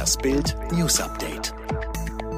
Das Bild News Update.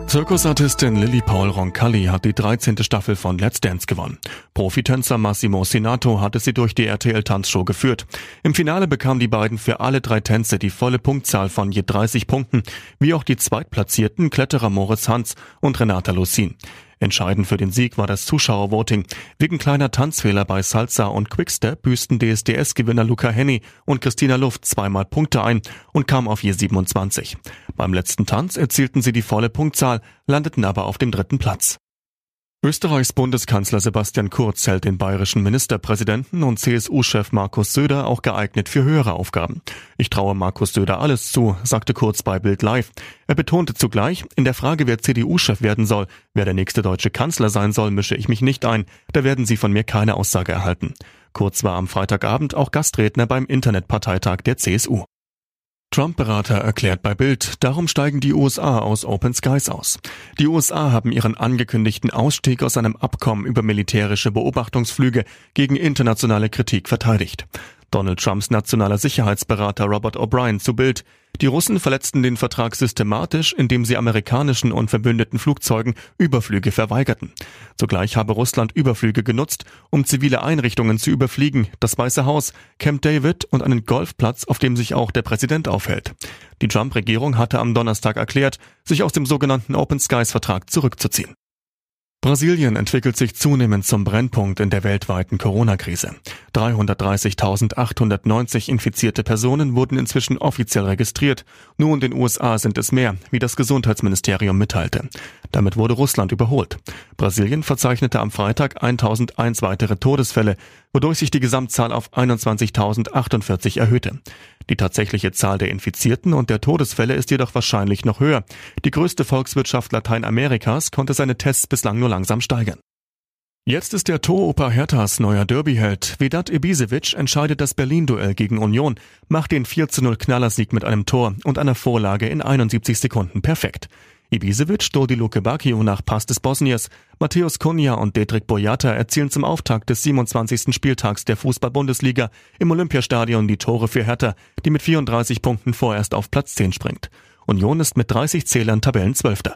Zirkusartistin Lilly Paul Roncalli hat die 13. Staffel von Let's Dance gewonnen. Profitänzer Massimo Sinato hatte sie durch die RTL Tanzshow geführt. Im Finale bekamen die beiden für alle drei Tänze die volle Punktzahl von je 30 Punkten, wie auch die zweitplatzierten Kletterer Moritz Hans und Renata Lucin. Entscheidend für den Sieg war das Zuschauervoting. Wegen kleiner Tanzfehler bei Salsa und Quickstep büßten DSDS-Gewinner Luca Henny und Christina Luft zweimal Punkte ein und kamen auf je 27. Beim letzten Tanz erzielten sie die volle Punktzahl, landeten aber auf dem dritten Platz. Österreichs Bundeskanzler Sebastian Kurz hält den bayerischen Ministerpräsidenten und CSU-Chef Markus Söder auch geeignet für höhere Aufgaben. Ich traue Markus Söder alles zu, sagte Kurz bei Bild Live. Er betonte zugleich, in der Frage, wer CDU-Chef werden soll, wer der nächste deutsche Kanzler sein soll, mische ich mich nicht ein. Da werden Sie von mir keine Aussage erhalten. Kurz war am Freitagabend auch Gastredner beim Internetparteitag der CSU. Trump-Berater erklärt bei Bild, darum steigen die USA aus Open Skies aus. Die USA haben ihren angekündigten Ausstieg aus einem Abkommen über militärische Beobachtungsflüge gegen internationale Kritik verteidigt. Donald Trumps nationaler Sicherheitsberater Robert O'Brien zu Bild. Die Russen verletzten den Vertrag systematisch, indem sie amerikanischen und verbündeten Flugzeugen Überflüge verweigerten. Zugleich habe Russland Überflüge genutzt, um zivile Einrichtungen zu überfliegen, das Weiße Haus, Camp David und einen Golfplatz, auf dem sich auch der Präsident aufhält. Die Trump-Regierung hatte am Donnerstag erklärt, sich aus dem sogenannten Open Skies Vertrag zurückzuziehen. Brasilien entwickelt sich zunehmend zum Brennpunkt in der weltweiten Corona-Krise. 330.890 infizierte Personen wurden inzwischen offiziell registriert. Nur in den USA sind es mehr, wie das Gesundheitsministerium mitteilte. Damit wurde Russland überholt. Brasilien verzeichnete am Freitag 1001 weitere Todesfälle, wodurch sich die Gesamtzahl auf 21.048 erhöhte. Die tatsächliche Zahl der Infizierten und der Todesfälle ist jedoch wahrscheinlich noch höher. Die größte Volkswirtschaft Lateinamerikas konnte seine Tests bislang nur langsam steigern. Jetzt ist der Toroper Herthas neuer Derbyheld. Vedat Ibisevic entscheidet das Berlin-Duell gegen Union, macht den 4-0 Knallersieg mit einem Tor und einer Vorlage in 71 Sekunden perfekt. Ibisevic, Dodi Luke Bakio nach Pass des Bosniers, Matthäus Kunja und Dedrick Boyata erzielen zum Auftakt des 27. Spieltags der Fußball-Bundesliga im Olympiastadion die Tore für Hertha, die mit 34 Punkten vorerst auf Platz 10 springt. Union ist mit 30 Zählern Tabellenzwölfter.